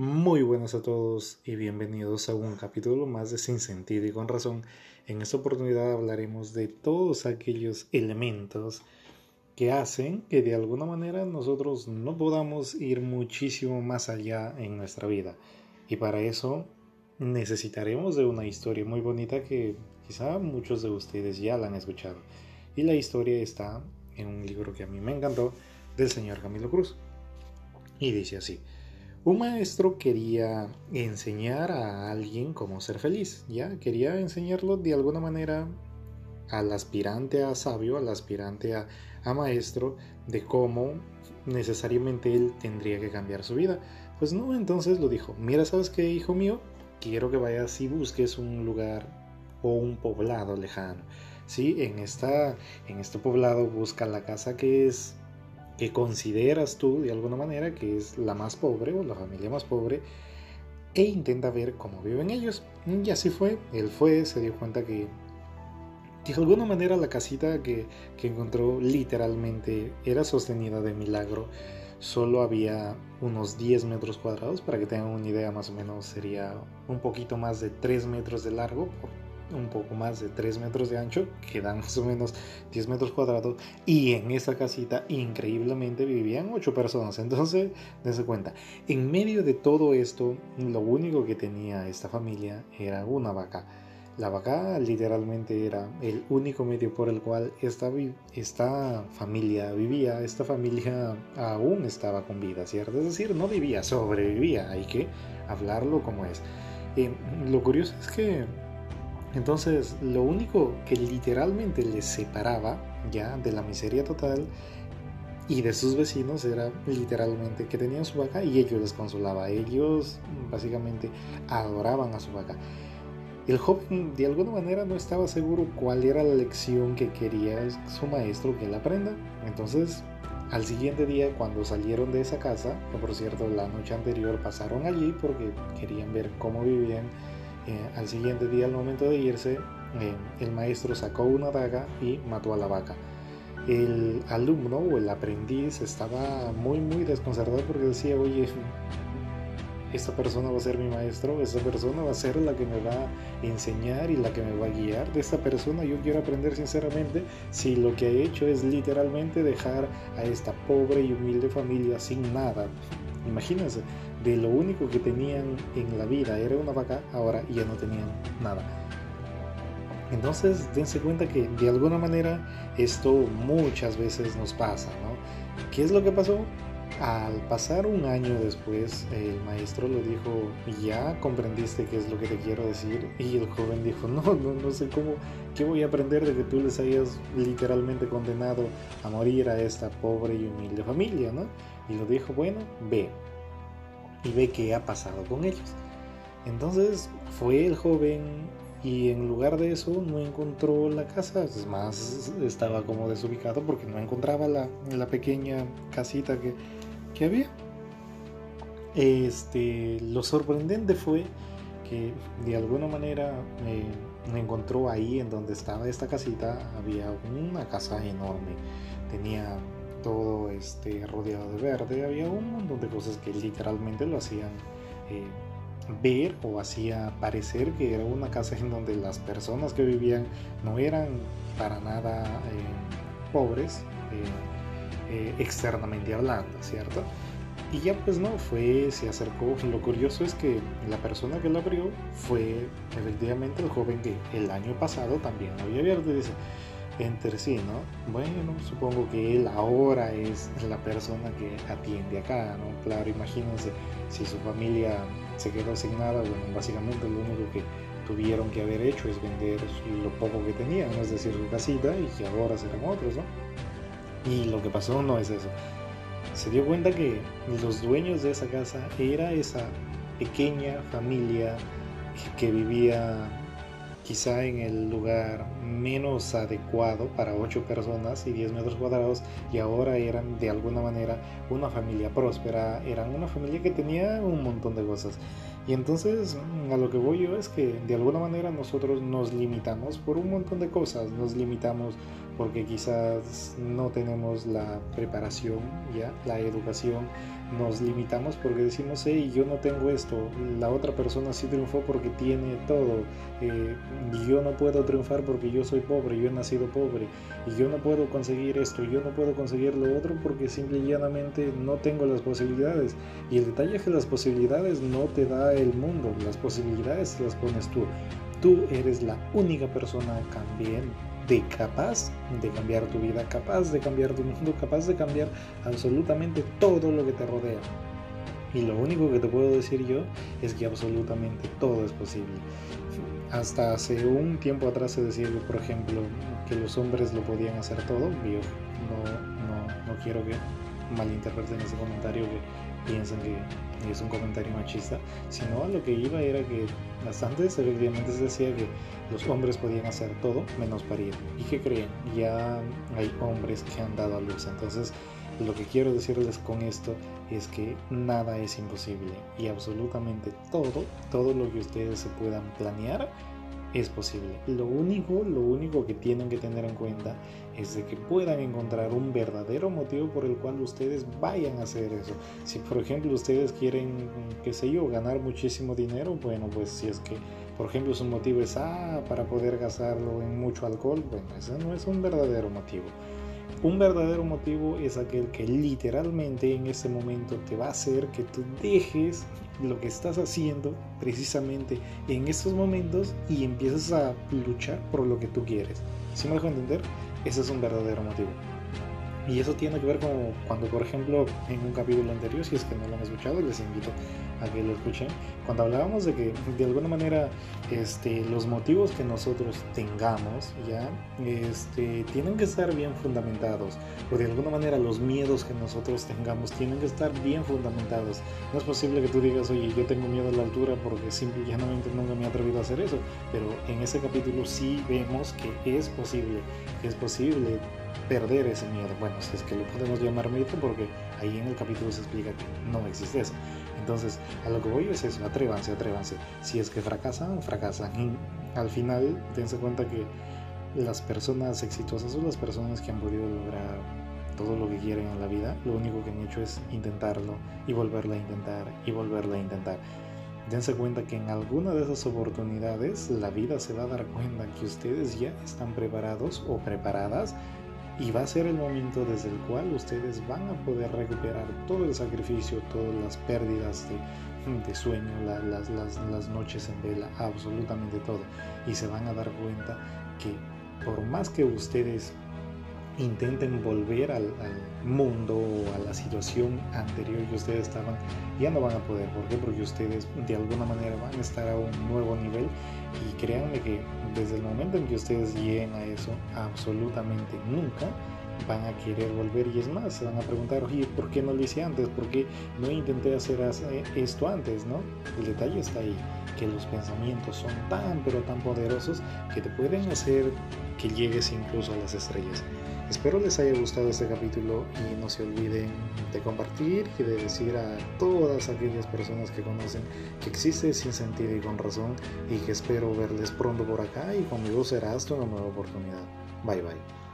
Muy buenas a todos y bienvenidos a un capítulo más de Sin Sentido y con Razón. En esta oportunidad hablaremos de todos aquellos elementos que hacen que de alguna manera nosotros no podamos ir muchísimo más allá en nuestra vida. Y para eso necesitaremos de una historia muy bonita que quizá muchos de ustedes ya la han escuchado. Y la historia está en un libro que a mí me encantó del señor Camilo Cruz. Y dice así. Un maestro quería enseñar a alguien cómo ser feliz, ¿ya? Quería enseñarlo de alguna manera al aspirante a sabio, al aspirante a, maestro, de cómo necesariamente él tendría que cambiar su vida. Pues no, entonces lo dijo, mira, ¿sabes qué, hijo mío? Quiero que vayas y busques un lugar o un poblado lejano. Sí, en, esta, en este poblado busca la casa que es que consideras tú de alguna manera que es la más pobre o la familia más pobre e intenta ver cómo viven ellos. Y así fue, él fue, se dio cuenta que de alguna manera la casita que, que encontró literalmente era sostenida de milagro. Solo había unos 10 metros cuadrados, para que tengan una idea más o menos sería un poquito más de 3 metros de largo por un poco más de 3 metros de ancho, que dan más o menos 10 metros cuadrados, y en esa casita increíblemente vivían 8 personas. Entonces, dense cuenta, en medio de todo esto, lo único que tenía esta familia era una vaca. La vaca literalmente era el único medio por el cual esta, esta familia vivía, esta familia aún estaba con vida, ¿cierto? Es decir, no vivía, sobrevivía, hay que hablarlo como es. Eh, lo curioso es que entonces, lo único que literalmente les separaba ya de la miseria total y de sus vecinos era literalmente que tenían su vaca y ellos les consolaba. Ellos básicamente adoraban a su vaca. El joven de alguna manera no estaba seguro cuál era la lección que quería su maestro que él aprenda. Entonces, al siguiente día, cuando salieron de esa casa, que por cierto la noche anterior pasaron allí porque querían ver cómo vivían, eh, al siguiente día, al momento de irse, eh, el maestro sacó una daga y mató a la vaca. El alumno o el aprendiz estaba muy, muy desconcertado porque decía, oye, esta persona va a ser mi maestro, esta persona va a ser la que me va a enseñar y la que me va a guiar. De esta persona yo quiero aprender sinceramente si lo que ha hecho es literalmente dejar a esta pobre y humilde familia sin nada. Imagínense, de lo único que tenían en la vida era una vaca, ahora ya no tenían nada. Entonces dense cuenta que de alguna manera esto muchas veces nos pasa, ¿no? ¿Qué es lo que pasó? Al pasar un año después, el maestro le dijo, ya comprendiste qué es lo que te quiero decir. Y el joven dijo, no, no, no sé cómo, qué voy a aprender de que tú les hayas literalmente condenado a morir a esta pobre y humilde familia, ¿no? Y lo dijo, bueno, ve, y ve qué ha pasado con ellos. Entonces fue el joven y en lugar de eso no encontró la casa, es más, estaba como desubicado porque no encontraba la, la pequeña casita que, que, había. Este, lo sorprendente fue que de alguna manera eh, encontró ahí en donde estaba esta casita, había una casa enorme, tenía todo este, rodeado de verde, había un montón de cosas que literalmente lo hacían eh, ver o hacía parecer que era una casa en donde las personas que vivían no eran para nada eh, pobres, eh, externamente hablando, ¿cierto? Y ya pues no, fue, se acercó, lo curioso es que la persona que lo abrió fue efectivamente el joven que el año pasado también lo había abierto y dice, entre sí, ¿no? Bueno, supongo que él ahora es la persona que atiende acá, ¿no? Claro, imagínense si su familia se quedó sin nada, bueno, básicamente lo único que tuvieron que haber hecho es vender lo poco que tenían, es decir, su casita, y que ahora serán otros, ¿no? Y lo que pasó no es eso. Se dio cuenta que los dueños de esa casa era esa pequeña familia que vivía quizá en el lugar menos adecuado para 8 personas y 10 metros cuadrados y ahora eran de alguna manera una familia próspera, eran una familia que tenía un montón de cosas. Y entonces a lo que voy yo es que de alguna manera nosotros nos limitamos por un montón de cosas, nos limitamos porque quizás no tenemos la preparación, ya, la educación, nos limitamos porque decimos, hey, yo no tengo esto, la otra persona sí triunfó porque tiene todo, eh, yo no puedo triunfar porque yo soy pobre, yo he nacido pobre, y yo no puedo conseguir esto, yo no puedo conseguir lo otro porque simple y llanamente no tengo las posibilidades. Y el detalle es que las posibilidades no te da el mundo, las posibilidades las pones tú. Tú eres la única persona también de capaz de cambiar tu vida, capaz de cambiar tu mundo, capaz de cambiar absolutamente todo lo que te rodea. Y lo único que te puedo decir yo es que absolutamente todo es posible. Hasta hace un tiempo atrás se decía, por ejemplo, que los hombres lo podían hacer todo. Yo no, no, no quiero que malinterpreten ese comentario, que piensen que es un comentario machista, sino a lo que iba era que bastante efectivamente se decía que los hombres podían hacer todo menos parir. ¿Y que creen? Ya hay hombres que han dado a luz. Entonces, lo que quiero decirles con esto es que nada es imposible y absolutamente todo, todo lo que ustedes se puedan planear es posible. Lo único, lo único que tienen que tener en cuenta es de que puedan encontrar un verdadero motivo por el cual ustedes vayan a hacer eso. Si por ejemplo ustedes quieren, qué sé yo, ganar muchísimo dinero, bueno, pues si es que por ejemplo su motivo es ah, para poder gastarlo en mucho alcohol, bueno, ese no es un verdadero motivo. Un verdadero motivo es aquel que literalmente en ese momento te va a hacer que tú dejes lo que estás haciendo precisamente en estos momentos y empiezas a luchar por lo que tú quieres. Si me dejo entender, ese es un verdadero motivo. Y eso tiene que ver con cuando, por ejemplo, en un capítulo anterior, si es que no lo han escuchado, les invito a que lo escuchen, cuando hablábamos de que de alguna manera este, los motivos que nosotros tengamos ya este, tienen que estar bien fundamentados, o de alguna manera los miedos que nosotros tengamos tienen que estar bien fundamentados. No es posible que tú digas, oye, yo tengo miedo a la altura porque simple y llanamente nunca me he atrevido a hacer eso, pero en ese capítulo sí vemos que es posible, es posible perder ese miedo. Bueno, si es que lo podemos llamar miedo porque ahí en el capítulo se explica que no existe eso. Entonces, a lo que voy es eso, atrévanse, atrévanse. Si es que fracasan, fracasan. Y al final, dense cuenta que las personas exitosas son las personas que han podido lograr todo lo que quieren en la vida, lo único que han hecho es intentarlo y volverla a intentar y volverla a intentar. Dense cuenta que en alguna de esas oportunidades la vida se va a dar cuenta que ustedes ya están preparados o preparadas y va a ser el momento desde el cual ustedes van a poder recuperar todo el sacrificio, todas las pérdidas de, sueño, las, las noches en vela, absolutamente todo. Y se van a dar cuenta que por más que ustedes intenten volver al, mundo o a la situación anterior que ustedes estaban, ya no van a poder. ¿Por qué? Porque ustedes de alguna manera van a estar a un nuevo nivel y créanme que desde el momento en que ustedes lleguen a eso, absolutamente nunca van a querer volver y es más, se van a preguntar, oye, ¿por qué no lo hice antes? ¿Por qué no intenté hacer esto antes? ¿no? El detalle está ahí, que los pensamientos son tan pero tan poderosos que te pueden hacer que llegues incluso a las estrellas. Espero les haya gustado este capítulo y no se olviden de compartir y de decir a todas aquellas personas que conocen que existe sin sentido y con razón y que espero verles pronto por acá y conmigo será hasta una nueva oportunidad. Bye bye.